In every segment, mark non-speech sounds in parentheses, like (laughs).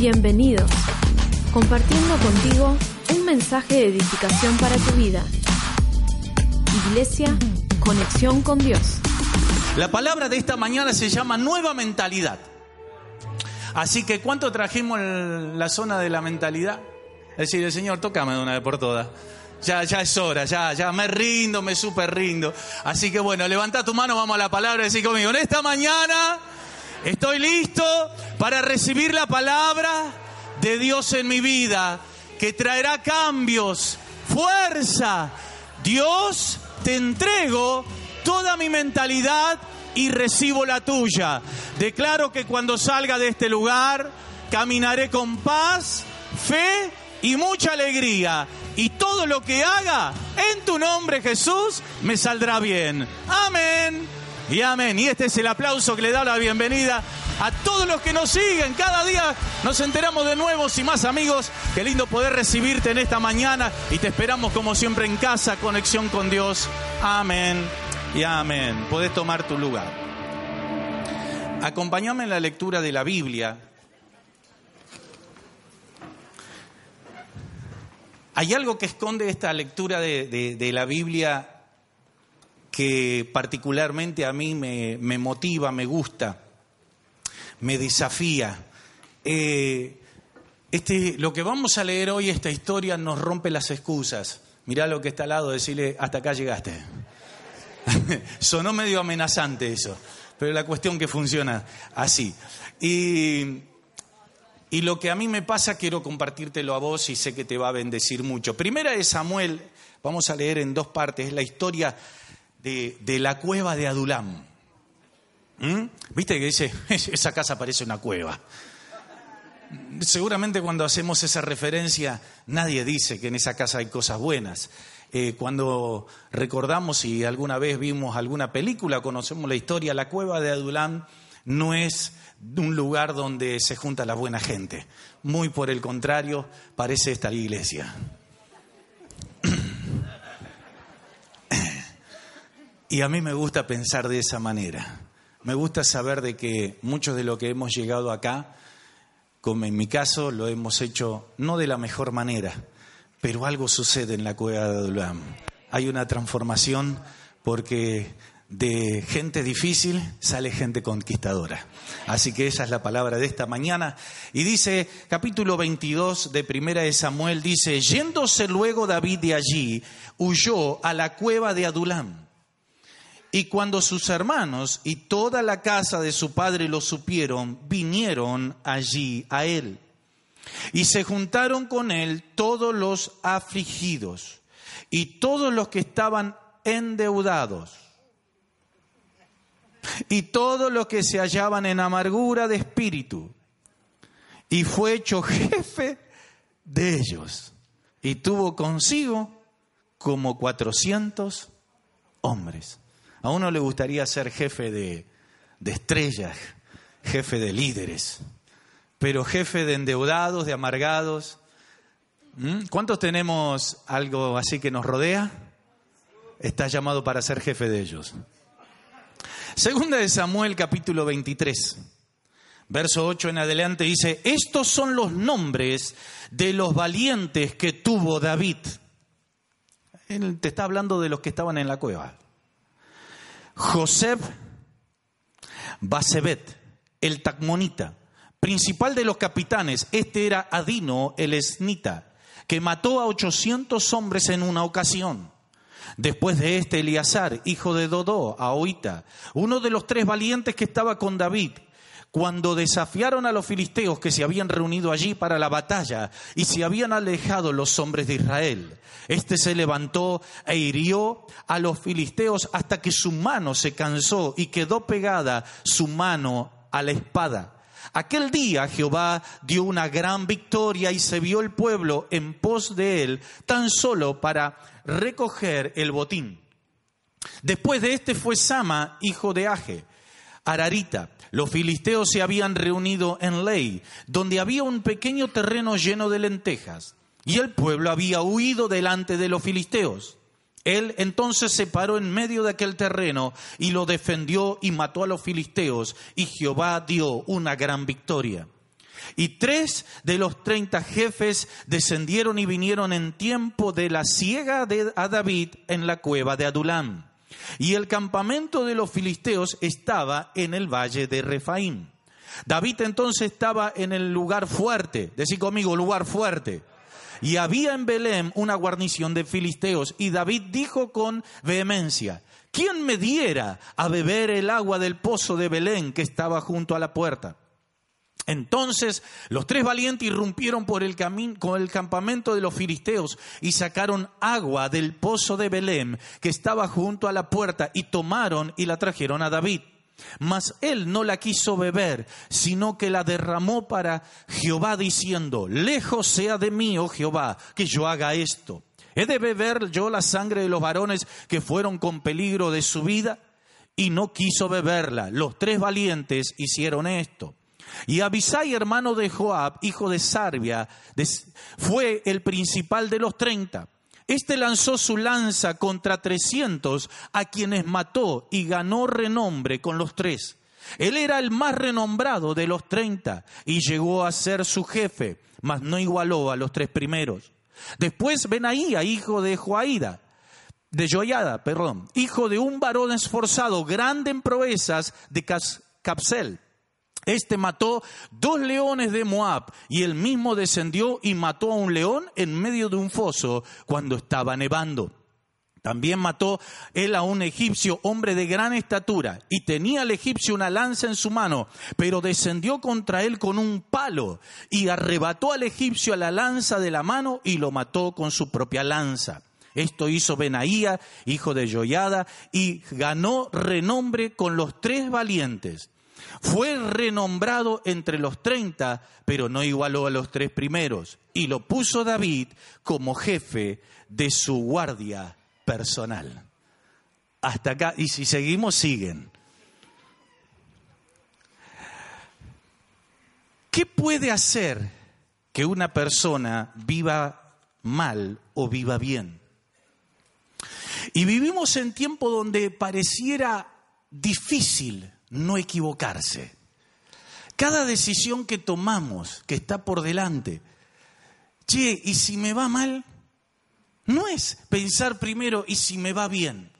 Bienvenidos. Compartiendo contigo un mensaje de edificación para tu vida. Iglesia, conexión con Dios. La palabra de esta mañana se llama nueva mentalidad. Así que, ¿cuánto trajimos en la zona de la mentalidad? Es decir, Señor, tócame de una vez por todas. Ya, ya es hora, ya, ya me rindo, me super rindo. Así que bueno, levanta tu mano, vamos a la palabra decir conmigo, en esta mañana estoy listo para recibir la palabra de Dios en mi vida, que traerá cambios, fuerza. Dios, te entrego toda mi mentalidad y recibo la tuya. Declaro que cuando salga de este lugar, caminaré con paz, fe y mucha alegría. Y todo lo que haga en tu nombre, Jesús, me saldrá bien. Amén. Y amén. Y este es el aplauso que le da la bienvenida a todos los que nos siguen. Cada día nos enteramos de nuevos y más amigos. Qué lindo poder recibirte en esta mañana y te esperamos como siempre en casa, conexión con Dios. Amén y amén. Podés tomar tu lugar. Acompáñame en la lectura de la Biblia. Hay algo que esconde esta lectura de, de, de la Biblia que particularmente a mí me, motiva, me gusta, me desafía. Eh, este, lo que vamos a leer hoy, esta historia, nos rompe las excusas. Mirá lo que está al lado, decirle, hasta acá llegaste. (laughs) Sonó medio amenazante eso, pero la cuestión que funciona así. Y, y lo que a mí me pasa, quiero compartírtelo a vos y sé que te va a bendecir mucho. Primera de Samuel, vamos a leer en dos partes, es la historia de, de la cueva de Adulam. ¿Mm? ¿Viste que dice, (laughs) esa casa parece una cueva? Seguramente cuando hacemos esa referencia, nadie dice que en esa casa hay cosas buenas. Eh, cuando recordamos si alguna vez vimos alguna película, conocemos la historia, la cueva de Adulam no es un lugar donde se junta la buena gente. Muy por el contrario, parece esta iglesia. Y a mí me gusta pensar de esa manera. Me gusta saber de que muchos de lo que hemos llegado acá, como en mi caso, lo hemos hecho no de la mejor manera, pero algo sucede en la cueva de Adulam. Hay una transformación porque de gente difícil sale gente conquistadora. Así que esa es la palabra de esta mañana. Y dice, capítulo 22 de Primera de Samuel, dice, yéndose luego David de allí, huyó a la cueva de Adulam. Y cuando sus hermanos y toda la casa de su padre lo supieron, vinieron allí a él. Y se juntaron con él todos los afligidos y todos los que estaban endeudados y todos los que se hallaban en amargura de espíritu. Y fue hecho jefe de ellos. Y tuvo consigo como cuatrocientos hombres. A uno le gustaría ser jefe de, estrellas, jefe de líderes, pero jefe de endeudados, de amargados. ¿Mm? ¿Cuántos tenemos algo así que nos rodea? Estás llamado para ser jefe de ellos. Segunda de Samuel capítulo 23, verso 8 en adelante dice, estos son los nombres de los valientes que tuvo David. Él te está hablando de los que estaban en la cueva. José Basebet, el Tacmonita, principal de los capitanes, este era Adino el Esnita, que mató a 800 hombres en una ocasión. Después de este, Eleazar, hijo de Dodó, Ahoita, uno de los tres valientes que estaba con David, cuando desafiaron a los filisteos que se habían reunido allí para la batalla y se habían alejado los hombres de Israel. Este se levantó e hirió a los filisteos hasta que su mano se cansó y quedó pegada su mano a la espada. Aquel día Jehová dio una gran victoria y se vio el pueblo en pos de él tan solo para recoger el botín. Después de este fue Sama, hijo de Aje, Ararita. Los filisteos se habían reunido en Ley, donde había un pequeño terreno lleno de lentejas, y el pueblo había huido delante de los filisteos. Él entonces se paró en medio de aquel terreno y lo defendió y mató a los filisteos, y Jehová dio una gran victoria. Y tres de los treinta jefes descendieron y vinieron en tiempo de la siega de, a David en la cueva de Adulam. Y el campamento de los filisteos estaba en el valle de Refaim. David entonces estaba en el lugar fuerte, decir conmigo, lugar fuerte. Y había en Belén una guarnición de filisteos. Y David dijo con vehemencia, ¿quién me diera a beber el agua del pozo de Belén que estaba junto a la puerta? Entonces los tres valientes irrumpieron por el con el campamento de los filisteos y sacaron agua del pozo de Belén que estaba junto a la puerta y tomaron y la trajeron a David. Mas él no la quiso beber, sino que la derramó para Jehová, diciendo, lejos sea de mí, oh Jehová, que yo haga esto. ¿He de beber yo la sangre de los varones que fueron con peligro de su vida? Y no quiso beberla. Los tres valientes hicieron esto. Y Abisai, hermano de Joab, hijo de Sarbia, fue el principal de los treinta. Este lanzó su lanza contra trescientos, a quienes mató y ganó renombre con los tres. Él era el más renombrado de los treinta y llegó a ser su jefe, mas no igualó a los tres primeros. Después Benaía, hijo de Joaida, de Joyada, perdón, hijo de un varón esforzado, grande en proezas de Capsel este mató dos leones de Moab y él mismo descendió y mató a un león en medio de un foso cuando estaba nevando. También mató él a un egipcio, hombre de gran estatura, y tenía el egipcio una lanza en su mano, pero descendió contra él con un palo y arrebató al egipcio a la lanza de la mano y lo mató con su propia lanza. Esto hizo Benaía, hijo de Joyada, y ganó renombre con los tres valientes. Fue renombrado entre los treinta, pero no igualó a los tres primeros. Y lo puso David como jefe de su guardia personal. Hasta acá, y si seguimos, siguen. ¿Qué puede hacer que una persona viva mal o viva bien? Y vivimos en tiempo donde pareciera difícil no equivocarse. Cada decisión que tomamos, que está por delante, che, ¿y si me va mal? No es pensar primero, ¿y si me va bien?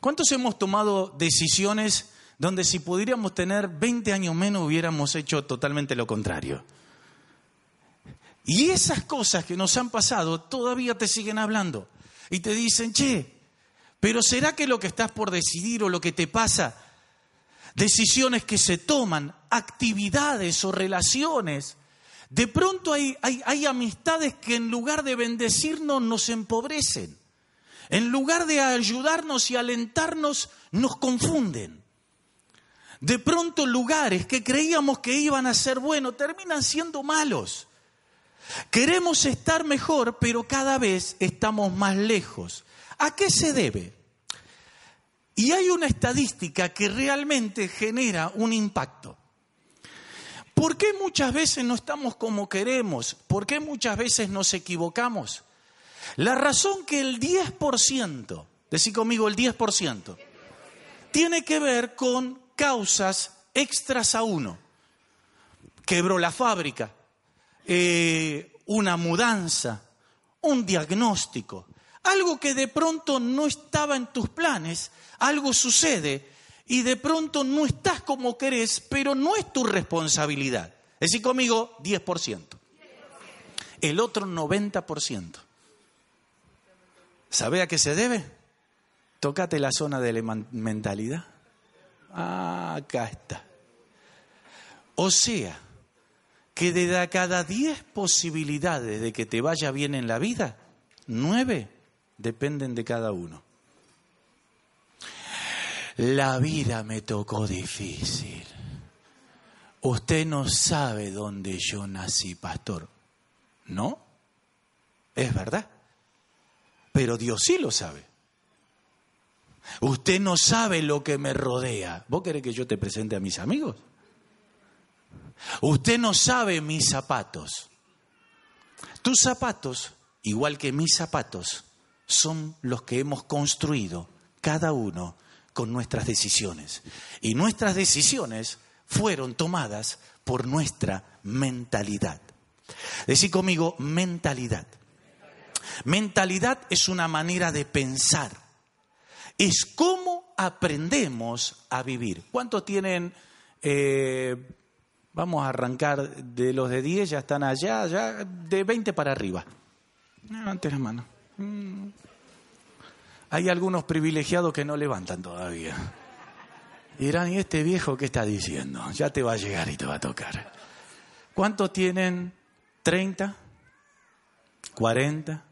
¿Cuántos hemos tomado decisiones donde si pudiéramos tener 20 años menos hubiéramos hecho totalmente lo contrario? Y esas cosas que nos han pasado todavía te siguen hablando y te dicen, che, pero ¿será que lo que estás por decidir o lo que te pasa decisiones que se toman, actividades o relaciones. De pronto hay, hay, amistades que en lugar de bendecirnos nos empobrecen. En lugar de ayudarnos y alentarnos, nos confunden. De pronto lugares que creíamos que iban a ser buenos terminan siendo malos. Queremos estar mejor, pero cada vez estamos más lejos. ¿A qué se debe? Y hay una estadística que realmente genera un impacto. ¿Por qué muchas veces no estamos como queremos? ¿Por qué muchas veces nos equivocamos? La razón que el 10%, decí conmigo el 10%, tiene que ver con causas extras a uno. Quebró la fábrica, eh, una mudanza, un diagnóstico, algo que de pronto no estaba en tus planes algo sucede y de pronto no estás como querés, pero no es tu responsabilidad. Es decir, conmigo, 10%. El otro 90%. ¿Sabe a qué se debe? Tócate la zona de la mentalidad. Ah, acá está. O sea, que de cada 10 posibilidades de que te vaya bien en la vida, 9 dependen de cada uno. La vida me tocó difícil. Usted no sabe dónde yo nací, pastor. ¿No? Es verdad. Pero Dios sí lo sabe. Usted no sabe lo que me rodea. ¿Vos querés que yo te presente a mis amigos? Usted no sabe mis zapatos. Tus zapatos, igual que mis zapatos, son los que hemos construido cada uno con nuestras decisiones. Y nuestras decisiones fueron tomadas por nuestra mentalidad. Decir conmigo, mentalidad. Mentalidad es una manera de pensar. Es cómo aprendemos a vivir. ¿Cuántos tienen, eh, vamos a arrancar de los de 10, ya están allá, ya de 20 para arriba? Levante la mano. Hay algunos privilegiados que no levantan todavía. Dirán, ¿y este viejo qué está diciendo? Ya te va a llegar y te va a tocar. ¿Cuántos tienen 30? ¿40?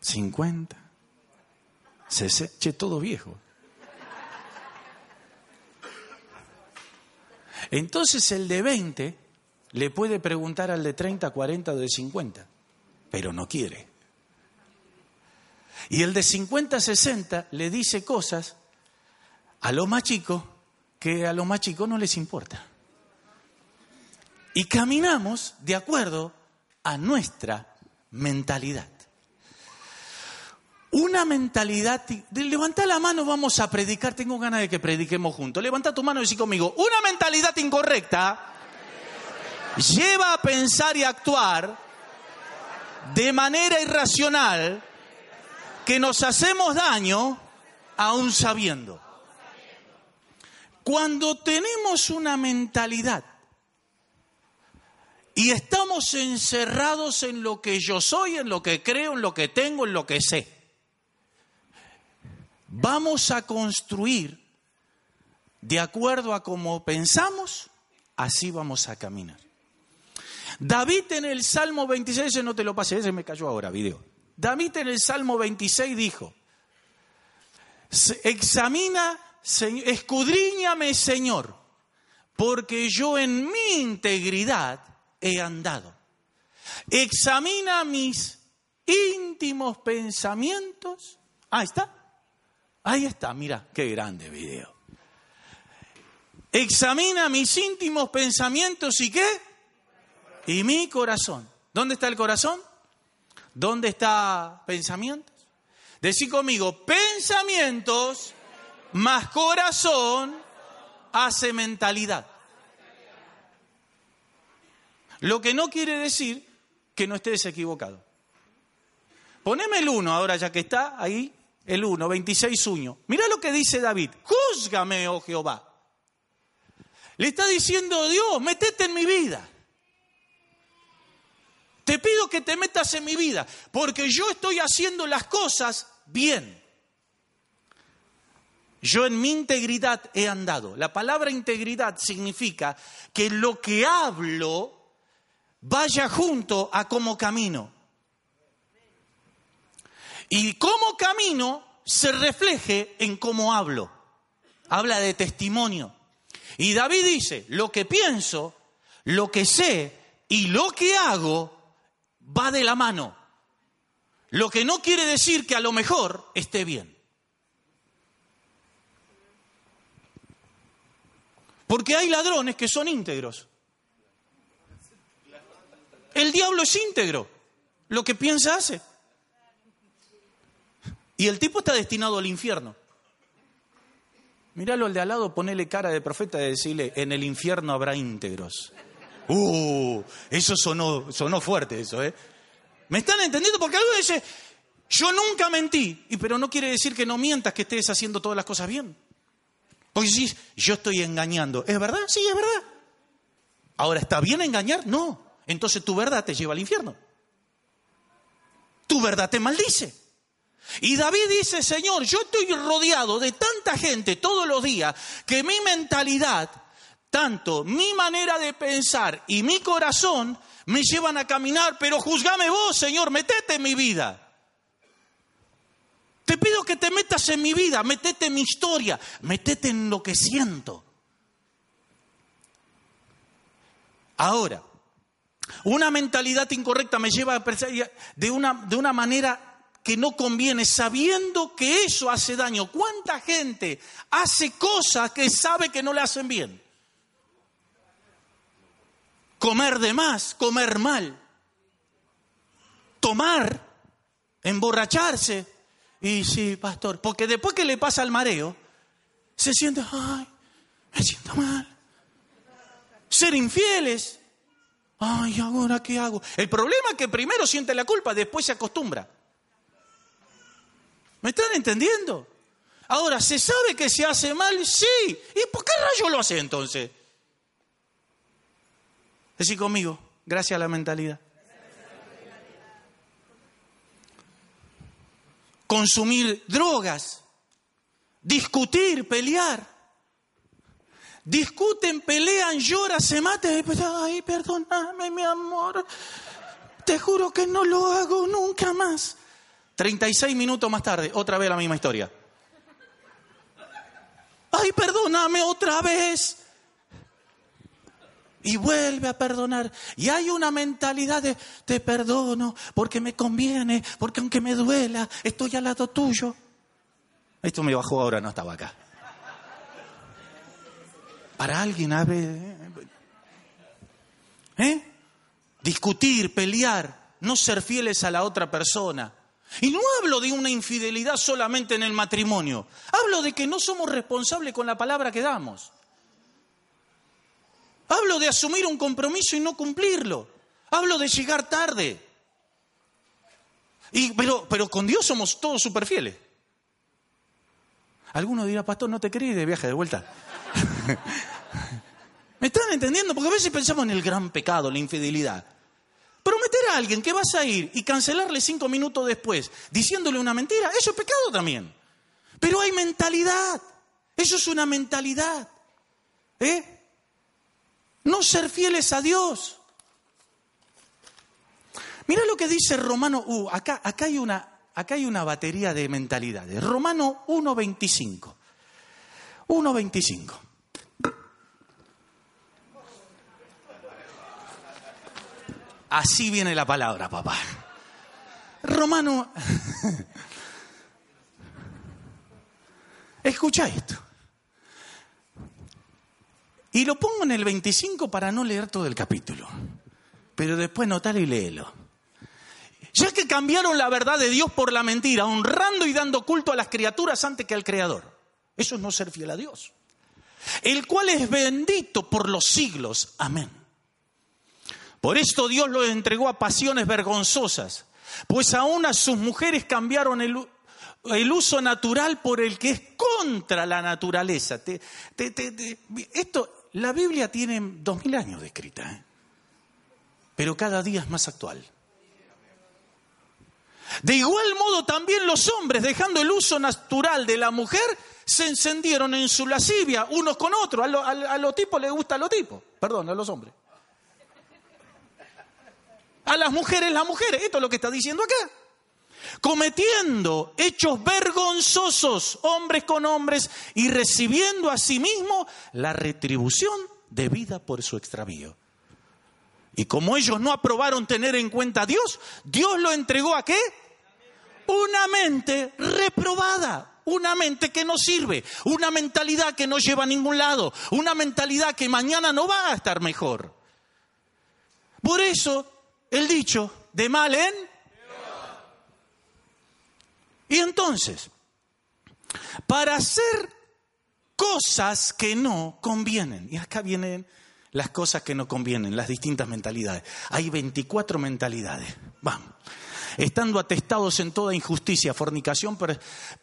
50, 60, che, todo viejo. Entonces el de 20 le puede preguntar al de 30, 40 o de 50, pero no quiere. Y el de 50, 60 le dice cosas a los más chicos que a los más chicos no les importa. Y caminamos de acuerdo a nuestra mentalidad. Una mentalidad, levanta la mano, vamos a predicar, tengo ganas de que prediquemos juntos. Levanta tu mano y decir conmigo, una mentalidad incorrecta lleva a pensar y actuar de manera irracional que nos hacemos daño aún sabiendo. Cuando tenemos una mentalidad y estamos encerrados en lo que yo soy, en lo que creo, en lo que tengo, en lo que sé, vamos a construir de acuerdo a cómo pensamos, así vamos a caminar. David en el Salmo 26, ese no te lo pasé, ese me cayó ahora, video. David en el Salmo 26 dijo, examina, escudriñame Señor, porque yo en mi integridad he andado. Examina mis íntimos pensamientos. Ahí está. Ahí está, mira, qué grande video. Examina mis íntimos pensamientos y qué? Y mi corazón. ¿Dónde está el corazón? ¿Dónde está pensamientos? Decí conmigo, pensamientos más corazón hace mentalidad. Lo que no quiere decir que no estés equivocado. Poneme el uno ahora ya que está ahí el 1, 26 uños. Mira lo que dice David. Júzgame, oh Jehová. Le está diciendo Dios, metete en mi vida. Te pido que te metas en mi vida, porque yo estoy haciendo las cosas bien. Yo en mi integridad he andado. La palabra integridad significa que lo que hablo vaya junto a cómo camino y cómo camino se refleje en cómo hablo. Habla de testimonio. Y David dice, lo que pienso, lo que sé y lo que hago va de la mano. Lo que no quiere decir que a lo mejor esté bien. Porque hay ladrones que son íntegros. El diablo es íntegro. Lo que piensa hace. Y el tipo está destinado al infierno. Míralo al de al lado, ponele cara de profeta y decirle, en el infierno habrá íntegros. Uh, eso sonó, sonó fuerte eso, ¿eh? ¿Me están entendiendo? Porque algo dice, yo nunca mentí, pero no quiere decir que no mientas, que estés haciendo todas las cosas bien. Porque si yo estoy engañando, ¿es verdad? Sí, es verdad. Ahora, ¿está bien engañar? No. Entonces tu verdad te lleva al infierno. Tu verdad te maldice. Y David dice, Señor, yo estoy rodeado de tanta gente todos los días que mi mentalidad, tanto mi manera de pensar y mi corazón me llevan a caminar, pero juzgame vos, Señor, metete en mi vida. Te pido que te metas en mi vida, metete en mi historia, metete en lo que siento. Ahora, una mentalidad incorrecta me lleva a pensar de una, de una manera que no conviene sabiendo que eso hace daño. ¿Cuánta gente hace cosas que sabe que no le hacen bien? Comer de más, comer mal, tomar, emborracharse. Y sí, pastor, porque después que le pasa el mareo, se siente, ay, me siento mal. Ser infieles, Ay, ¿ahora qué hago? El problema es que primero siente la culpa, después se acostumbra. ¿Me están entendiendo? Ahora, ¿se sabe que se hace mal? Sí. ¿Y por qué rayo lo hace entonces? Decir conmigo, gracias a la mentalidad. Consumir drogas, discutir, pelear. Discuten, pelean, lloran, se matan. Ay, perdóname, mi amor. Te juro que no lo hago nunca más. 36 minutos más tarde, otra vez la misma historia. Ay, perdóname otra vez. Y vuelve a perdonar. Y hay una mentalidad de te perdono porque me conviene, porque aunque me duela, estoy al lado tuyo. Esto me bajó ahora, no estaba acá. Para alguien, abre. ¿Eh? Discutir, pelear, no ser fieles a la otra persona. Y no hablo de una infidelidad solamente en el matrimonio. Hablo de que no somos responsables con la palabra que damos. Hablo de asumir un compromiso y no cumplirlo. Hablo de llegar tarde. Y, pero, pero con Dios somos todos súper fieles. Alguno dirá, pastor, no te quería de viaje de vuelta. (laughs) ¿Me están entendiendo? Porque a veces pensamos en el gran pecado, la infidelidad. Prometer a alguien que vas a ir y cancelarle cinco minutos después diciéndole una mentira, eso es pecado también. Pero hay mentalidad. Eso es una mentalidad. ¿Eh? No ser fieles a Dios. Mira lo que dice Romano. Uh, acá, acá, hay una, acá hay una batería de mentalidades. Romano 1.25. 1.25. Así viene la palabra, papá. Romano, (laughs) escucha esto. Y lo pongo en el 25 para no leer todo el capítulo. Pero después notalo y léelo. Ya que cambiaron la verdad de Dios por la mentira, honrando y dando culto a las criaturas antes que al Creador. Eso es no ser fiel a Dios. El cual es bendito por los siglos. Amén. Por esto Dios los entregó a pasiones vergonzosas, pues aún a sus mujeres cambiaron el, uso natural por el que es contra la naturaleza. esto, la Biblia tiene dos mil años de escrita, ¿eh? pero cada día es más actual. De igual modo también los hombres, dejando el uso natural de la mujer, se encendieron en su lascivia unos con otros. A los tipos les gusta a los tipos, perdón, a los hombres a las mujeres las mujeres. Esto es lo que está diciendo acá. Cometiendo hechos vergonzosos hombres con hombres y recibiendo a sí mismo la retribución debida por su extravío. Y como ellos no aprobaron tener en cuenta a Dios, Dios lo entregó a qué? Una mente reprobada, una mente que no sirve, una mentalidad que no lleva a ningún lado, una mentalidad que mañana no va a estar mejor. Por eso el dicho de mal en... Y entonces, para hacer cosas que no convienen, y acá vienen las cosas que no convienen, las distintas mentalidades. Hay 24 mentalidades. Vamos estando atestados en toda injusticia, fornicación,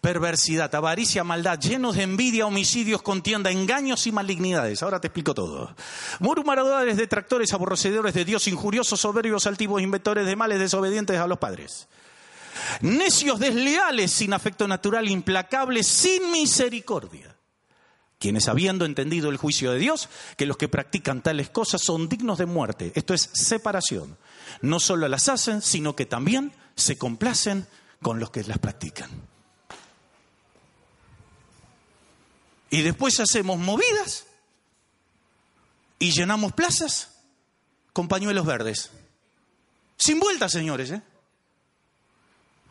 perversidad, avaricia, maldad, llenos de envidia, homicidios, contienda, engaños y malignidades. Ahora te explico todo. Murmuradores, detractores, aborrecedores de Dios, injuriosos, soberbios, altivos, inventores de males, desobedientes a los padres. Necios, desleales, sin afecto natural, implacables, sin misericordia quienes habiendo entendido el juicio de Dios, que los que practican tales cosas son dignos de muerte, esto es separación, no solo las hacen, sino que también se complacen con los que las practican. Y después hacemos movidas y llenamos plazas con pañuelos verdes. Sin vuelta, señores. ¿eh?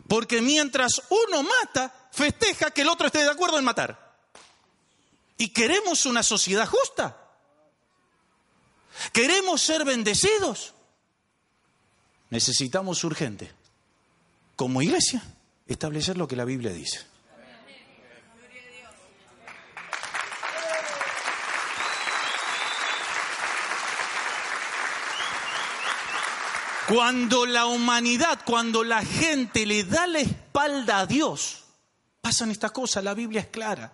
Porque mientras uno mata, festeja que el otro esté de acuerdo en matar. ¿Y queremos una sociedad justa? ¿Queremos ser bendecidos? Necesitamos urgente como iglesia, establecer lo que la Biblia dice. Cuando la humanidad, cuando la gente le da la espalda a Dios, pasan estas cosas, la Biblia es clara.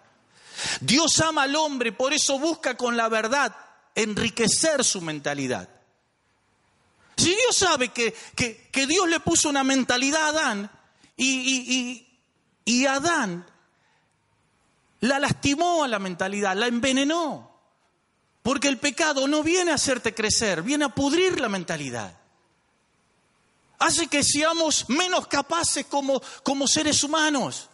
Dios ama al hombre, por eso busca con la verdad enriquecer su mentalidad. Si Dios sabe que, que, Dios le puso una mentalidad a Adán y, y Adán la lastimó a la mentalidad, la envenenó. Porque el pecado no viene a hacerte crecer, viene a pudrir la mentalidad. Hace que seamos menos capaces como, como seres humanos.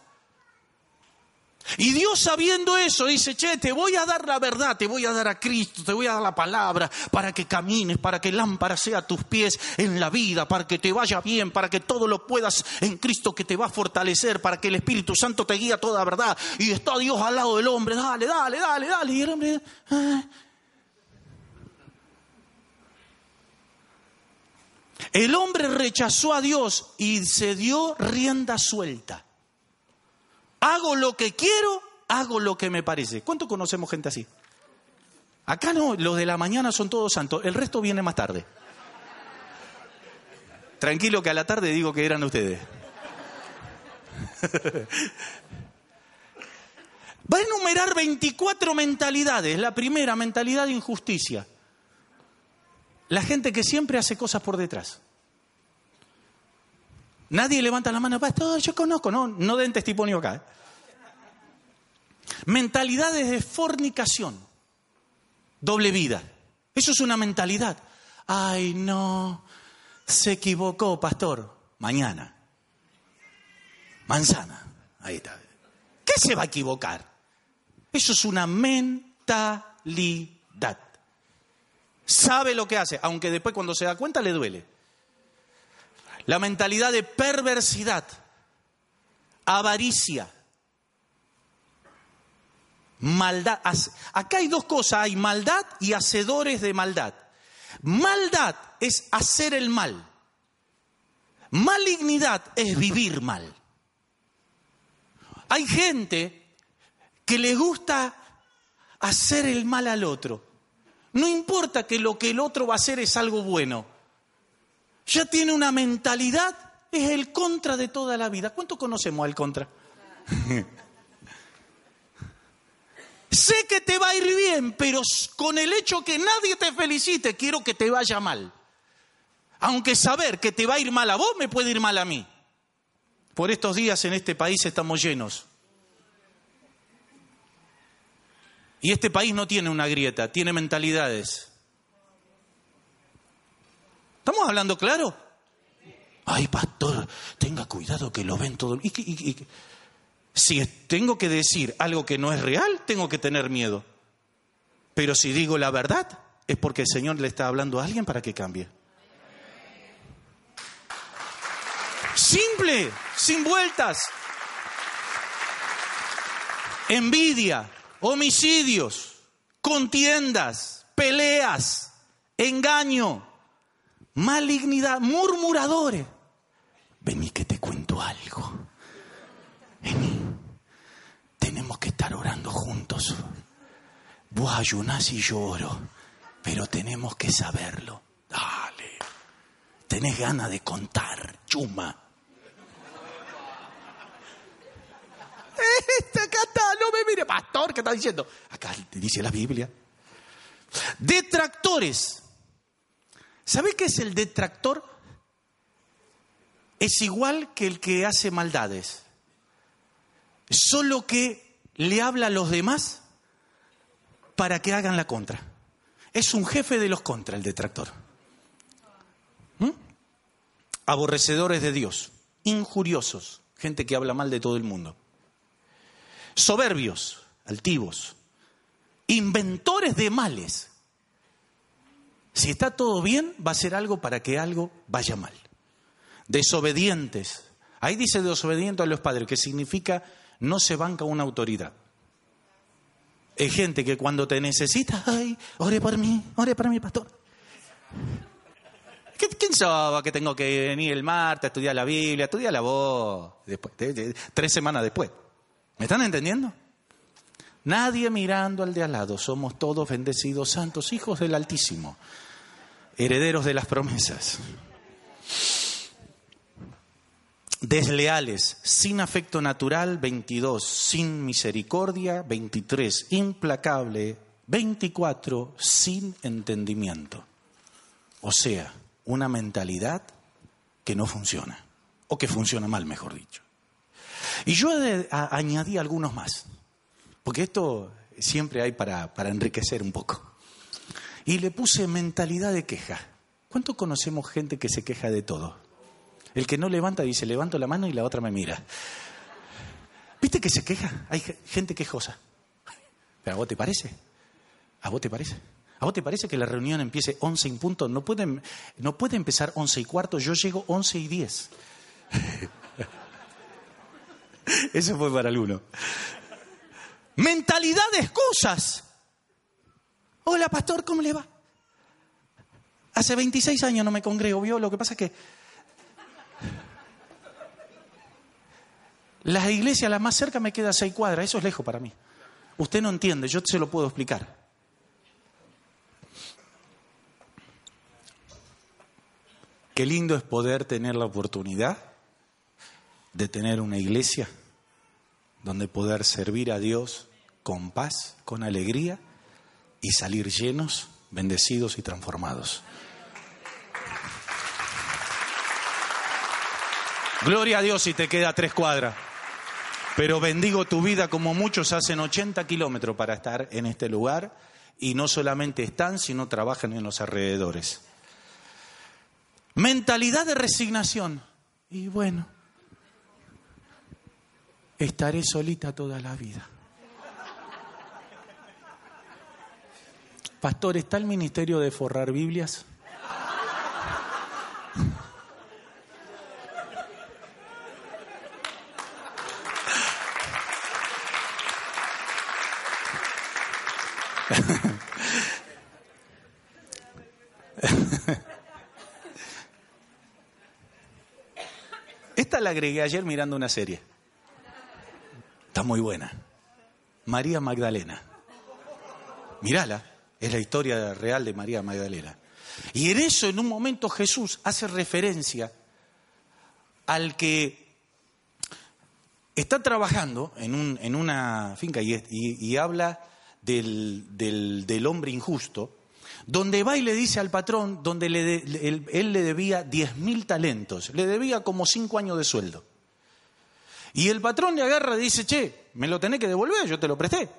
Y Dios sabiendo eso dice, che, te voy a dar la verdad, te voy a dar a Cristo, te voy a dar la palabra para que camines, para que lámpara sea tus pies en la vida, para que te vaya bien, para que todo lo puedas en Cristo que te va a fortalecer, para que el Espíritu Santo te guíe a toda verdad. Y está Dios al lado del hombre, dale, dale, dale, dale. Y el hombre... Ah. El hombre rechazó a Dios y se dio rienda suelta. Hago lo que quiero, hago lo que me parece. ¿Cuánto conocemos gente así? Acá no, los de la mañana son todos santos, el resto viene más tarde. Tranquilo que a la tarde digo que eran ustedes. (laughs) Va a enumerar 24 mentalidades. La primera, mentalidad de injusticia. La gente que siempre hace cosas por detrás. Nadie levanta la mano, pastor, yo conozco, no, no den testimonio acá. ¿eh? Mentalidades de fornicación, doble vida. Eso es una mentalidad. Ay, no, se equivocó, pastor. Mañana. Manzana. Ahí está. ¿Qué se va a equivocar? Eso es una mentalidad. Sabe lo que hace, aunque después cuando se da cuenta le duele la mentalidad de perversidad, avaricia, maldad. Acá hay dos cosas, hay maldad y hacedores de maldad. Maldad es hacer el mal. Malignidad es vivir mal. Hay gente que le gusta hacer el mal al otro. No importa que lo que el otro va a hacer es algo bueno ya tiene una mentalidad, es el contra de toda la vida. ¿Cuánto conocemos al contra? (laughs) sé que te va a ir bien, pero con el hecho que nadie te felicite, quiero que te vaya mal. Aunque saber que te va a ir mal a vos, me puede ir mal a mí. Por estos días en este país estamos llenos. Y este país no tiene una grieta, tiene mentalidades. ¿Estamos hablando claro? Ay, pastor, tenga cuidado que lo ven todo. si tengo que decir algo que no es real, tengo que tener miedo. Pero si digo la verdad, es porque el Señor le está hablando a alguien para que cambie. Simple, sin vueltas. Envidia, homicidios, contiendas, peleas, engaño, malignidad, murmuradores. Vení que te cuento algo. Vení. Tenemos que estar orando juntos. Vos ayunás y yo oro, pero tenemos que saberlo. Dale. Tenés ganas de contar, chuma. Este acá está, no me mire, pastor, ¿qué está diciendo? Acá dice la Biblia. Detractores ¿Sabe qué es el detractor? Es igual que el que hace maldades, solo que le habla a los demás para que hagan la contra. Es un jefe de los contra, el detractor. ¿Mm? Aborrecedores de Dios, injuriosos, gente que habla mal de todo el mundo. Soberbios, altivos, inventores de males, si está todo bien, va a ser algo para que algo vaya mal. Desobedientes. Ahí dice desobediente a los padres, que significa no se banca una autoridad. Es gente que cuando te necesita, ay, ore por mí, ore por mi pastor. ¿Quién sabe que tengo que venir el martes a estudiar la Biblia? Estudia la voz, después, tres semanas después. ¿Me están entendiendo? Nadie mirando al de al lado, somos todos bendecidos santos, hijos del Altísimo herederos de las promesas. desleales, sin afecto natural, 22, sin misericordia, 23, implacable, 24, sin entendimiento. O sea, una mentalidad que no funciona, o que funciona mal, mejor dicho. Y yo añadí algunos más, porque esto siempre hay para, para enriquecer un poco. Y le puse mentalidad de queja. ¿Cuánto conocemos gente que se queja de todo? El que no levanta dice, levanto la mano y la otra me mira. ¿Viste que se queja? Hay gente quejosa. ¿Pero a vos te parece? ¿A vos te parece? ¿A vos te parece que la reunión empiece 11 en punto? No puede, no puede empezar 11 y cuarto, yo llego 11 y 10. (laughs) (laughs) Eso fue para alguno. Mentalidad de excusas. Hola, pastor, ¿cómo le va? Hace 26 años no me congrego, ¿vio? Lo que pasa es que La iglesia, la más cerca, me queda a seis cuadras. Eso es lejos para mí. Usted no entiende, yo se lo puedo explicar. Qué lindo es poder tener la oportunidad de tener una iglesia donde poder servir a Dios con paz, con alegría y salir llenos, bendecidos y transformados. Gloria a Dios si te queda tres cuadras. Pero bendigo tu vida como muchos hacen 80 kilómetros para estar en este lugar y no solamente están, sino trabajan en los alrededores. Mentalidad de resignación. Y bueno, estaré solita toda la vida. Pastor, ¿está el ministerio de forrar Biblias? Esta la agregué ayer mirando una serie. Está muy buena. María Magdalena. Mírala, es la historia real de María Magdalena. Y en eso, en un momento, Jesús hace referencia al que está trabajando en, un, en una finca y, habla del, del hombre injusto donde va y le dice al patrón, donde él, le debía diez mil talentos, le debía como cinco años de sueldo. Y el patrón le agarra y dice, che, me lo tenés que devolver, yo te lo presté.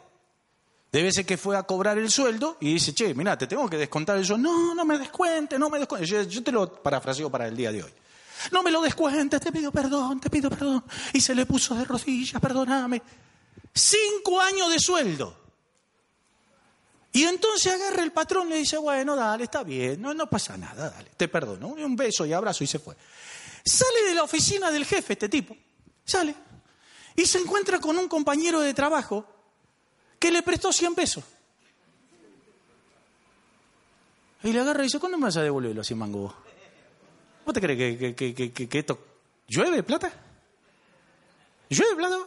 Debe ser que fue a cobrar el sueldo y dice, che, mira, te tengo que descontar el sueldo. No, no me descuente, no me descuente. Yo, te lo parafraseo para el día de hoy. No me lo descuentes, te pido perdón, te pido perdón. Y se le puso de rodillas, perdóname. Cinco años de sueldo. Y entonces agarra el patrón y le dice, bueno, dale, está bien, no, no pasa nada, dale, te perdono. Un beso y abrazo y se fue. Sale de la oficina del jefe este tipo, sale, y se encuentra con un compañero de trabajo que le prestó 100 pesos. Y le agarra y dice, ¿cuándo me vas a devolver los 100 mangos? ¿Vos te crees que, que, que, que, esto llueve plata? ¿Llueve plata?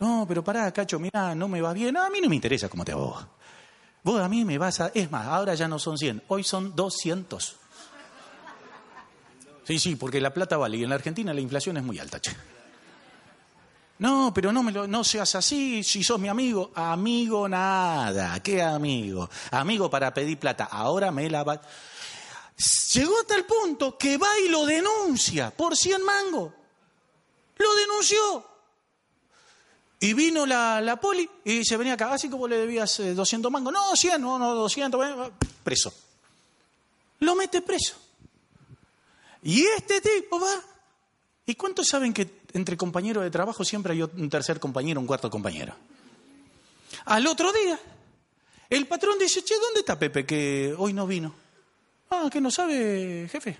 No, pero pará, cacho, mira, no me va bien. a mí no me interesa cómo te va vos. Vos a mí me vas a... Es más, ahora ya no son 100, hoy son 200. Sí, sí, porque la plata vale y en la Argentina la inflación es muy alta, che. No, pero no, seas así, si sos mi amigo. Amigo nada, ¿qué amigo? Amigo para pedir plata, ahora me la va... Llegó hasta el punto que va y lo denuncia por 100 mangos. Lo denunció. Y vino la, la poli y se venía acá, así como le debías 200 eh, mangos. No, 100, no, no, 200, preso. Lo mete preso. Y este tipo va. ¿Y cuántos saben que entre compañeros de trabajo siempre hay un tercer compañero, un cuarto compañero? Al otro día, el patrón dice, che, ¿dónde está Pepe que hoy no vino? Ah, que no sabe, jefe.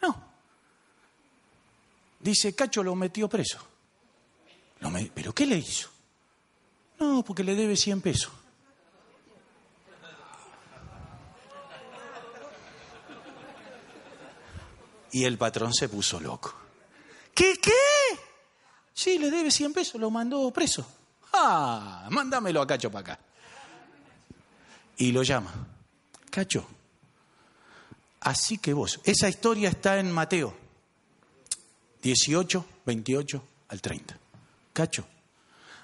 No. Dice, Cacho lo metió preso. ¿Pero qué le hizo? No, porque le debe 100 pesos. Y el patrón se puso loco. ¿Qué, qué? Sí, le debe 100 pesos, lo mandó preso. Ah, mándamelo a Cacho para acá. Y lo llama. Cacho, así que vos, esa historia está en Mateo 18, 28 al 30. Cacho,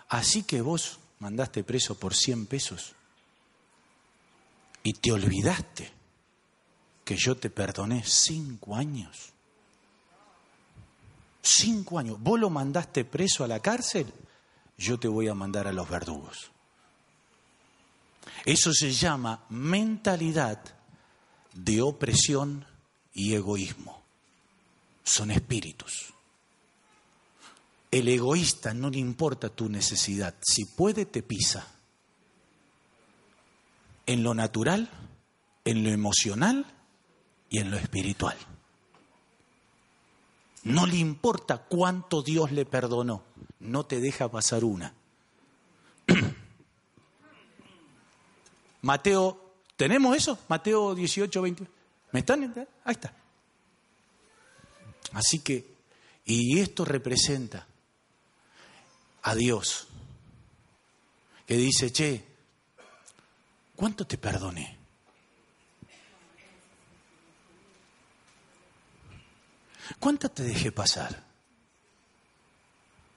así que vos mandaste preso por 100 pesos y te olvidaste que yo te perdoné cinco años. Cinco años. Vos lo mandaste preso a la cárcel, yo te voy a mandar a los verdugos. Eso se llama mentalidad de opresión y egoísmo. Son espíritus. El egoísta no le importa tu necesidad. Si puede, te pisa. En lo natural, en lo emocional y en lo espiritual. No le importa cuánto Dios le perdonó. No te deja pasar una. (clears throat) Mateo, ¿tenemos eso? Mateo 18, 20. ¿Me están? Ahí está. Así que, y esto representa a Dios, que dice, che, ¿cuánto te perdoné? ¿Cuánto te dejé pasar?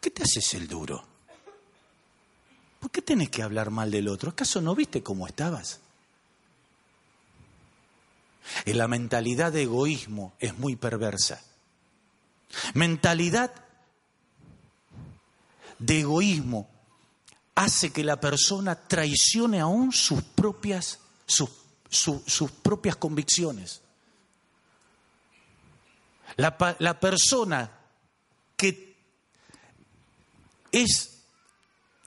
¿Qué te haces el duro? ¿Por qué tenés que hablar mal del otro? ¿Acaso no viste cómo estabas? En la mentalidad de egoísmo es muy perversa. Mentalidad de egoísmo hace que la persona traicione aún sus propias, sus, sus propias convicciones. La, la persona que es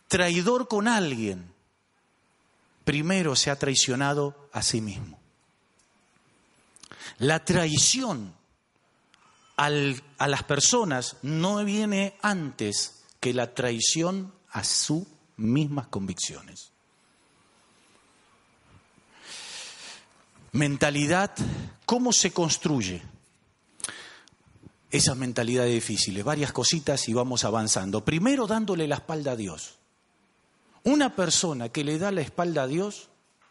traidor con alguien, primero se ha traicionado a sí mismo. La traición a las personas no viene antes que la traición a sus mismas convicciones. Mentalidad, ¿cómo se construye? Esas mentalidades difíciles, varias cositas y vamos avanzando. Primero dándole la espalda a Dios. Una persona que le da la espalda a Dios,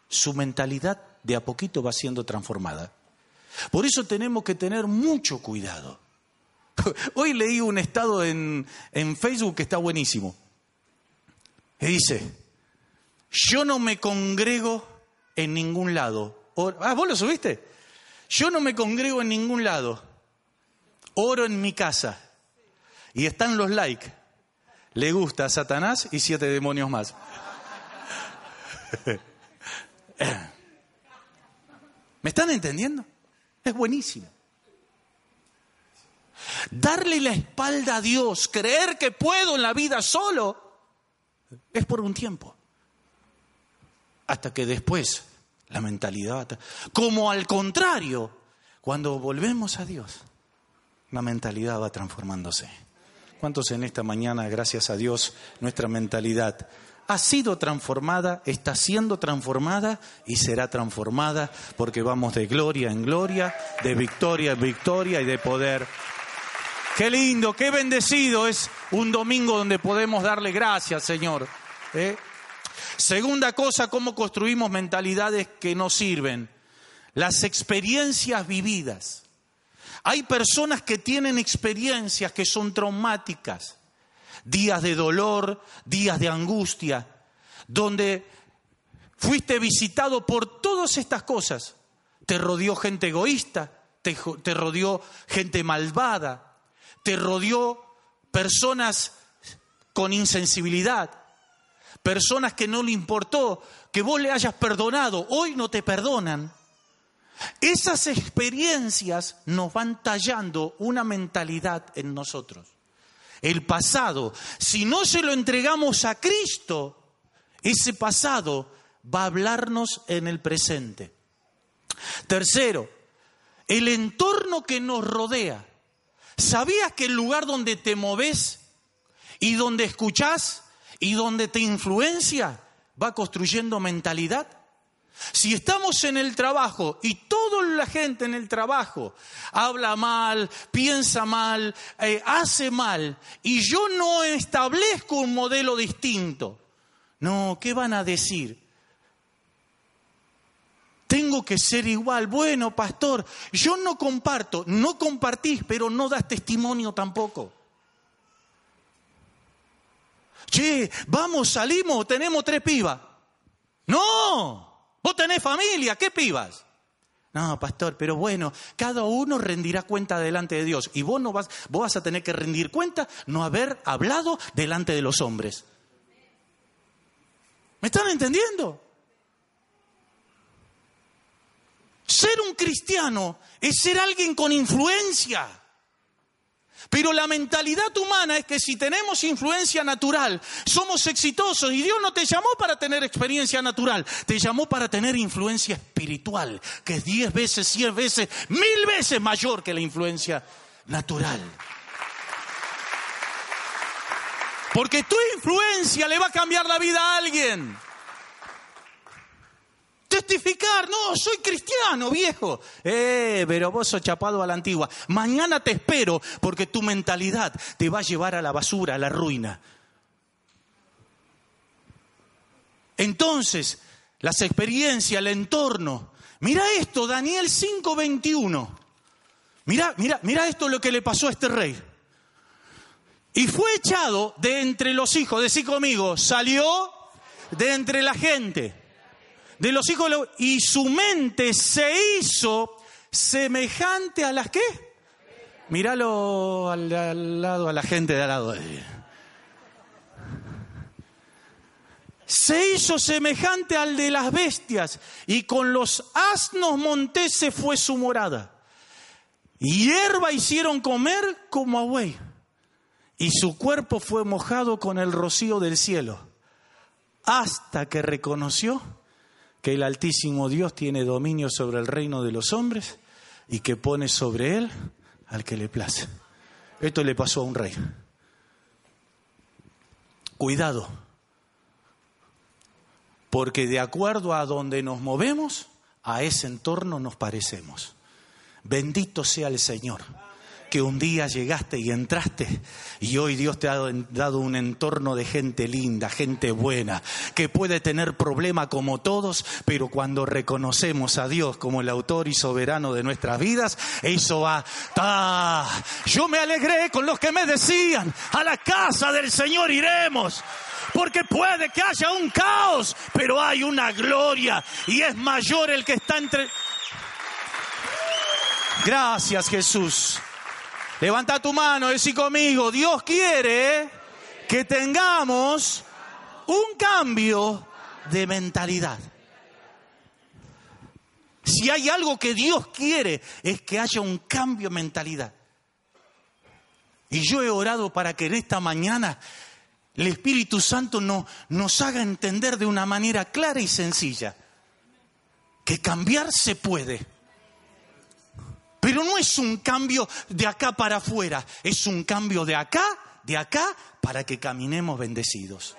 su mentalidad de a poquito va siendo transformada. Por eso tenemos que tener mucho cuidado. (laughs) Hoy leí un estado en, Facebook que está buenísimo. Y dice, yo no me congrego en ningún lado. ah, vos lo subiste. Yo no me congrego en ningún lado. Oro en mi casa. Y están los likes le gusta a Satanás y siete demonios más. (laughs) ¿Me están entendiendo? Es buenísimo. Darle la espalda a Dios, creer que puedo en la vida solo, es por un tiempo. Hasta que después la mentalidad, como al contrario, cuando volvemos a Dios, la mentalidad va transformándose. ¿Cuántos en esta mañana, gracias a Dios, nuestra mentalidad ha sido transformada, está siendo transformada y será transformada porque vamos de gloria en gloria, de victoria en victoria y de poder. Qué lindo, qué bendecido es un domingo donde podemos darle gracias, Señor. ¿eh? Segunda cosa, cómo construimos mentalidades que nos sirven. Las experiencias vividas. Hay personas que tienen experiencias que son traumáticas, días de dolor, días de angustia, donde fuiste visitado por todas estas cosas. Te rodeó gente egoísta, te, rodeó gente malvada, te rodeó personas con insensibilidad, personas que no le importó que vos le hayas perdonado, hoy no te perdonan esas experiencias nos van tallando una mentalidad en nosotros. El pasado, si no se lo entregamos a Cristo, ese pasado va a hablarnos en el presente. Tercero, el entorno que nos rodea. ¿Sabías que el lugar donde te moves y donde escuchás y donde te influencia va construyendo mentalidad? Si estamos en el trabajo y toda la gente en el trabajo habla mal, piensa mal, eh, hace mal, y yo no establezco un modelo distinto, no, ¿qué van a decir? tengo que ser igual. Bueno, pastor, yo no comparto, no compartís, pero no das testimonio tampoco. Che, vamos, salimos, tenemos tres pibas. No, vos tenés familia, ¿qué pibas? No, pastor, pero bueno, cada uno rendirá cuenta delante de Dios y vos no vas, vos vas a tener que rendir cuenta no haber hablado delante de los hombres. ¿Me están entendiendo? Ser un cristiano es ser alguien con influencia. Pero la mentalidad humana es que si tenemos influencia natural, somos exitosos. Y Dios no te llamó para tener experiencia natural, te llamó para tener influencia espiritual, que es diez veces, cien veces, mil veces mayor que la influencia natural. Porque tu influencia le va a cambiar la vida a alguien. Testificar, no, soy cristiano, viejo. Eh, pero vos sos chapado a la antigua. Mañana te espero porque tu mentalidad te va a llevar a la basura, a la ruina. Entonces, las experiencias, el entorno. Mira esto, Daniel 5:21. Mira, mira, mira esto lo que le pasó a este rey. Y fue echado de entre los hijos, decí conmigo, salió de entre la gente de los hijos de y su mente se hizo semejante a las qué? Míralo al, lado, a la gente de al lado. Se hizo semejante al de las bestias y con los asnos monteses fue su morada. Hierba hicieron comer como a buey y su cuerpo fue mojado con el rocío del cielo hasta que reconoció que el Altísimo Dios tiene dominio sobre el reino de los hombres y que pone sobre él al que le place. Esto le pasó a un rey. Cuidado, porque de acuerdo a donde nos movemos, a ese entorno nos parecemos. Bendito sea el Señor que un día llegaste y entraste y hoy Dios te ha dado un entorno de gente linda, gente buena, que puede tener problemas como todos, pero cuando reconocemos a Dios como el autor y soberano de nuestras vidas, eso va. Yo me alegré con los que me decían, a la casa del Señor iremos porque puede que haya un caos, pero hay una gloria y es mayor el que está entre... Gracias Jesús. Levanta tu mano, decí conmigo, Dios quiere que tengamos un cambio de mentalidad. Si hay algo que Dios quiere es que haya un cambio de mentalidad. Y yo he orado para que en esta mañana el Espíritu Santo no, nos haga entender de una manera clara y sencilla que cambiar se puede pero no es un cambio de acá para afuera, es un cambio de acá, de acá, para que caminemos bendecidos.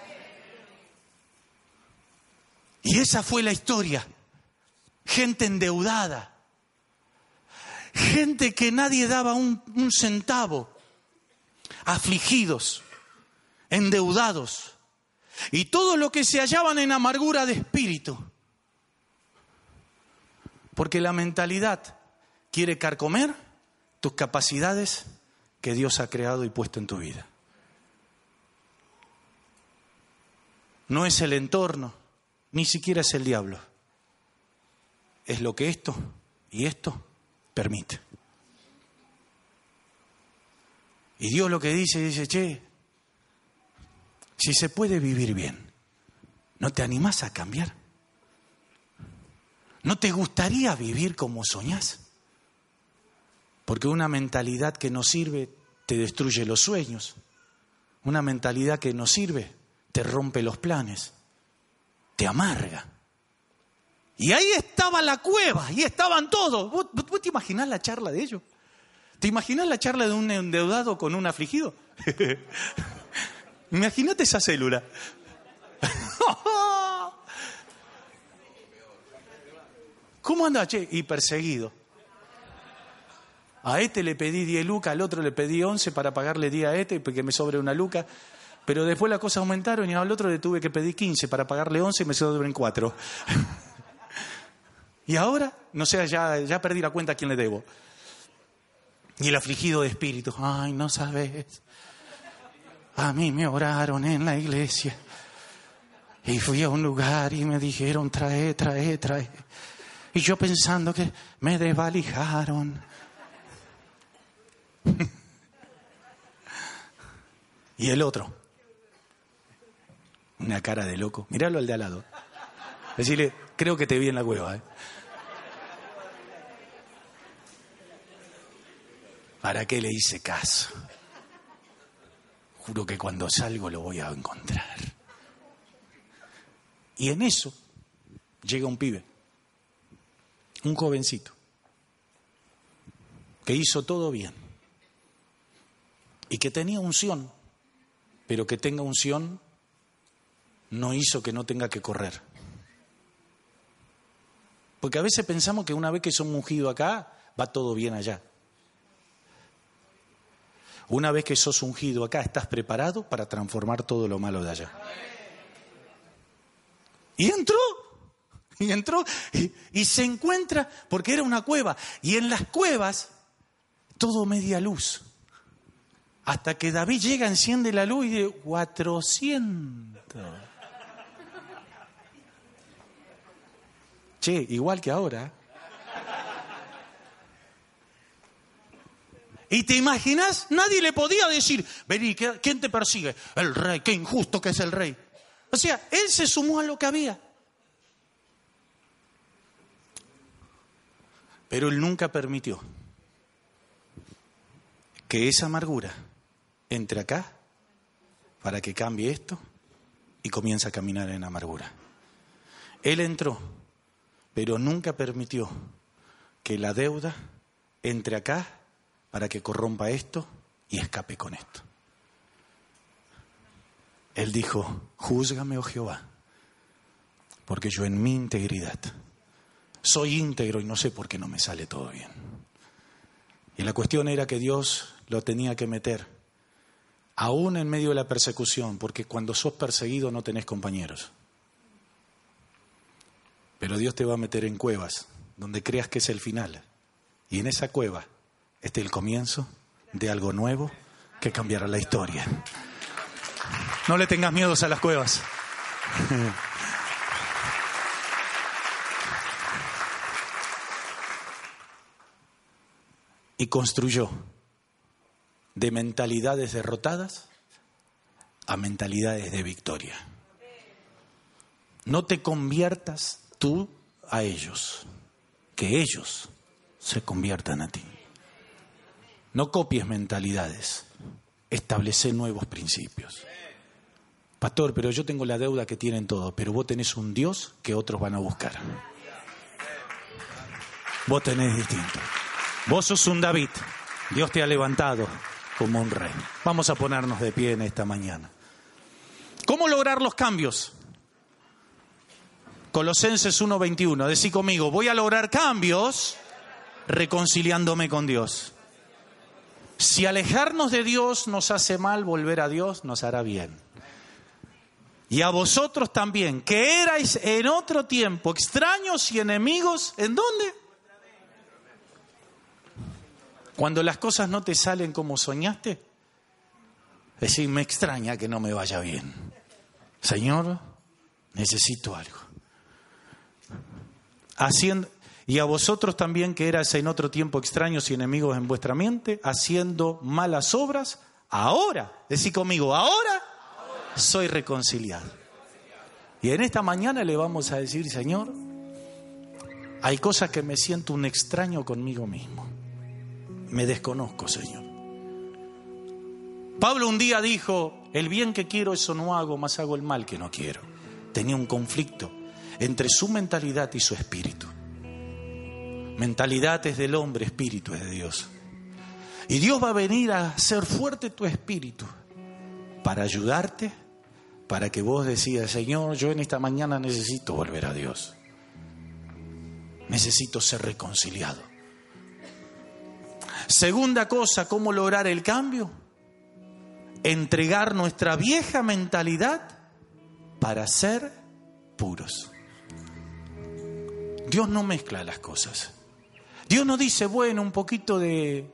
Y esa fue la historia. Gente endeudada. Gente que nadie daba un, centavo. Afligidos. Endeudados. Y todos los que se hallaban en amargura de espíritu. Porque la mentalidad quiere carcomer tus capacidades que Dios ha creado y puesto en tu vida. No es el entorno, ni siquiera es el diablo. Es lo que esto y esto permite. Y Dios lo que dice, dice, che, si se puede vivir bien, ¿no te animás a cambiar? ¿No te gustaría vivir como soñás? Porque una mentalidad que no sirve te destruye los sueños. Una mentalidad que no sirve te rompe los planes, te amarga. Y ahí estaba la cueva, ahí estaban todos. ¿Vos, te imaginás la charla de ellos? ¿Te imaginas la charla de un endeudado con un afligido? (laughs) Imagínate esa célula. (laughs) ¿Cómo anda, che? Y perseguido. A este le pedí 10 lucas, al otro le pedí 11 para pagarle 10 a este, porque me sobre una luca. Pero después las cosas aumentaron y al otro le tuve que pedir 15 para pagarle 11 y me sobren 4. (laughs) Y ahora, no sé, ya, ya perdí la cuenta a quién le debo. Y el afligido de espíritu, ay, no sabes. A mí me oraron en la iglesia. Y fui a un lugar y me dijeron, trae, trae, trae. Y yo pensando que me desvalijaron. (laughs) y el otro, una cara de loco, míralo al de al lado. Decirle, creo que te vi en la cueva. ¿eh? ¿Para qué le hice caso? Juro que cuando salgo lo voy a encontrar. Y en eso llega un pibe, un jovencito, que hizo todo bien y que tenía unción, pero que tenga unción no hizo que no tenga que correr. Porque a veces pensamos que una vez que son ungido acá, va todo bien allá. Una vez que sos ungido acá, estás preparado para transformar todo lo malo de allá. Y entró, y entró, y, se encuentra, porque era una cueva, y en las cuevas todo media luz. Hasta que David llega, enciende la luz y dice, 400. Che, igual que ahora. ¿Y te imaginas? Nadie le podía decir, vení, ¿quién te persigue? El rey, qué injusto que es el rey. O sea, él se sumó a lo que había. Pero él nunca permitió que esa amargura entre acá para que cambie esto y comience a caminar en amargura. Él entró, pero nunca permitió que la deuda entre acá para que corrompa esto y escape con esto. Él dijo, júzgame, oh Jehová, porque yo en mi integridad soy íntegro y no sé por qué no me sale todo bien. Y la cuestión era que Dios lo tenía que meter, aún en medio de la persecución, porque cuando sos perseguido no tenés compañeros. Pero Dios te va a meter en cuevas, donde creas que es el final. Y en esa cueva este es el comienzo de algo nuevo que cambiará la historia. No le tengas miedos a las cuevas. (laughs) y construyó de mentalidades derrotadas a mentalidades de victoria. No te conviertas tú a ellos, que ellos se conviertan a ti. No copies mentalidades, establece nuevos principios. Pastor, pero yo tengo la deuda que tienen todos, pero vos tenés un Dios que otros van a buscar. Vos tenés distinto. Vos sos un David. Dios te ha levantado como un rey. Vamos a ponernos de pie en esta mañana. ¿Cómo lograr los cambios? Colosenses 1:21. Decí conmigo, voy a lograr cambios reconciliándome con Dios. Si alejarnos de Dios nos hace mal, volver a Dios nos hará bien y a vosotros también, que erais en otro tiempo extraños y enemigos, ¿en dónde? Cuando las cosas no te salen como soñaste, decir, me extraña que no me vaya bien. Señor, necesito algo. Haciendo, y a vosotros también que erais en otro tiempo extraños y enemigos en vuestra mente, haciendo malas obras, ahora, decir conmigo, ahora soy reconciliado. Y en esta mañana le vamos a decir, Señor, hay cosas que me siento un extraño conmigo mismo. Me desconozco, Señor. Pablo un día dijo, el bien que quiero eso no hago, más hago el mal que no quiero. Tenía un conflicto entre su mentalidad y su espíritu. Mentalidad es del hombre, espíritu es de Dios. Y Dios va a venir a hacer fuerte tu espíritu para ayudarte para que vos decías, Señor, yo en esta mañana necesito volver a Dios. Necesito ser reconciliado. Segunda cosa, ¿cómo lograr el cambio? Entregar nuestra vieja mentalidad para ser puros. Dios no mezcla las cosas. Dios no dice, bueno, un poquito de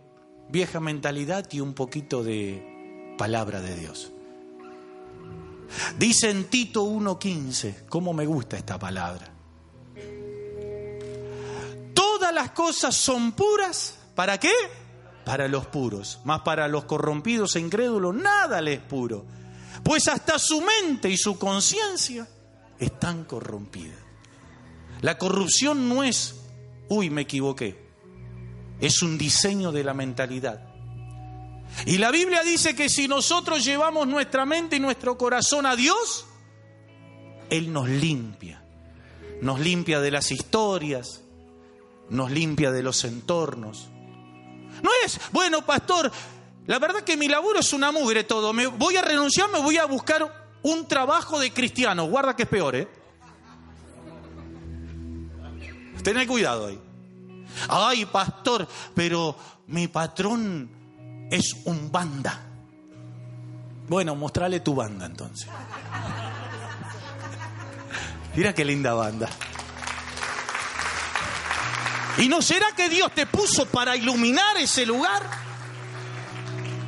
vieja mentalidad y un poquito de palabra de Dios. Dice en Tito 1.15, cómo me gusta esta palabra. Todas las cosas son puras, ¿para qué? Para los puros, más para los corrompidos e incrédulos nada les es puro, pues hasta su mente y su conciencia están corrompidas. La corrupción no es, uy, me equivoqué, es un diseño de la mentalidad. Y la Biblia dice que si nosotros llevamos nuestra mente y nuestro corazón a Dios, Él nos limpia. Nos limpia de las historias, nos limpia de los entornos. No es, bueno, pastor, la verdad que mi laburo es una mugre todo. Me voy a renunciar, me voy a buscar un trabajo de cristiano. Guarda que es peor, ¿eh? Tened cuidado ahí. Ay, pastor, pero mi patrón es un banda. Bueno, mostrale tu banda entonces. Mira qué linda banda. ¿Y no será que Dios te puso para iluminar ese lugar?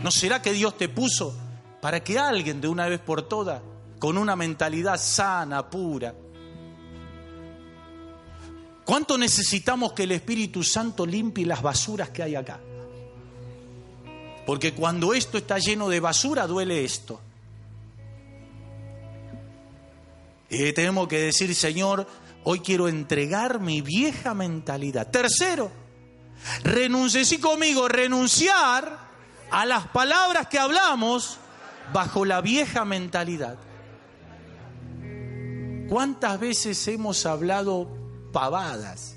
¿No será que Dios te puso para que alguien de una vez por todas, con una mentalidad sana, pura, ¿cuánto necesitamos que el Espíritu Santo limpie las basuras que hay acá? Porque cuando esto está lleno de basura, duele esto. Y tenemos que decir, Señor, hoy quiero entregar mi vieja mentalidad. Tercero, renuncie, sí conmigo, renunciar a las palabras que hablamos bajo la vieja mentalidad. ¿Cuántas veces hemos hablado pavadas?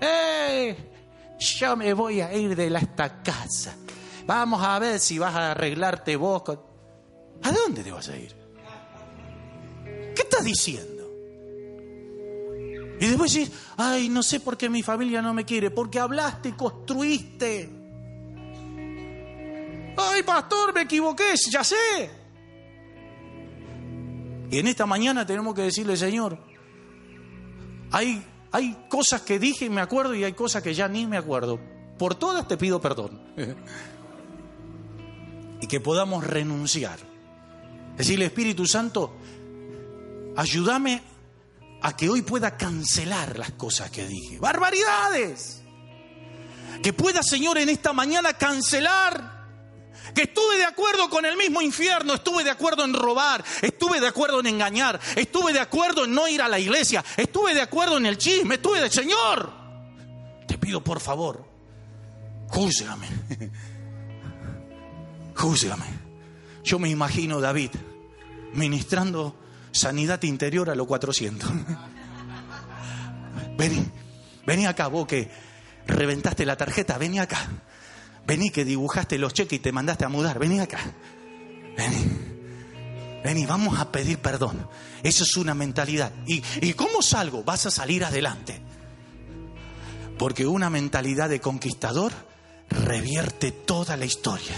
¡Eh! Yo me voy a ir de esta casa. Vamos a ver si vas a arreglarte vos. ¿A dónde te vas a ir? ¿Qué estás diciendo? Y después dices, ay, no sé por qué mi familia no me quiere, porque hablaste y construiste. Ay, pastor, me equivoqué, ya sé. Y en esta mañana tenemos que decirle, Señor, hay, hay cosas que dije y me acuerdo y hay cosas que ya ni me acuerdo. Por todas te pido perdón. (laughs) y que podamos renunciar. Decirle, Espíritu Santo, ayúdame a que hoy pueda cancelar las cosas que dije. Barbaridades. Que pueda, Señor, en esta mañana cancelar. Que estuve de acuerdo con el mismo infierno, estuve de acuerdo en robar, estuve de acuerdo en engañar, estuve de acuerdo en no ir a la iglesia, estuve de acuerdo en el chisme, estuve de Señor. Te pido por favor, júzgame júzgame. Yo me imagino David ministrando sanidad interior a los 400. (laughs) Vení, vení acá, vos que reventaste la tarjeta, vení acá. Vení que dibujaste los cheques y te mandaste a mudar, vení acá. Vení, vení, vamos a pedir perdón. Eso es una mentalidad. ¿Y, ¿Y cómo salgo? Vas a salir adelante. Porque una mentalidad de conquistador revierte toda la historia.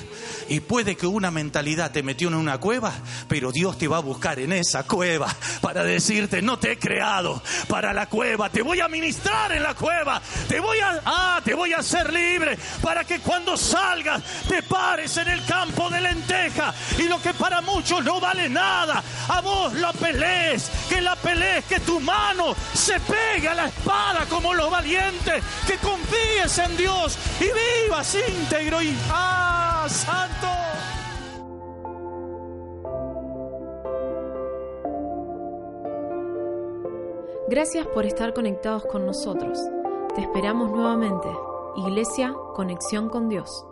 Y puede que una mentalidad te metió en una cueva, pero Dios te va a buscar en esa cueva para decirte, no te he creado para la cueva, te voy a ministrar en la cueva, te voy a, ah, te voy a hacer libre para que cuando salgas te pares en el campo de lenteja y lo que para muchos no vale nada, a vos la pelees, que la pelees, que tu mano se pegue a la espada como los valientes, que confíes en Dios y vivas íntegro y ¡ah, santo! Gracias por estar conectados con nosotros. Te esperamos nuevamente. Iglesia, conexión con Dios.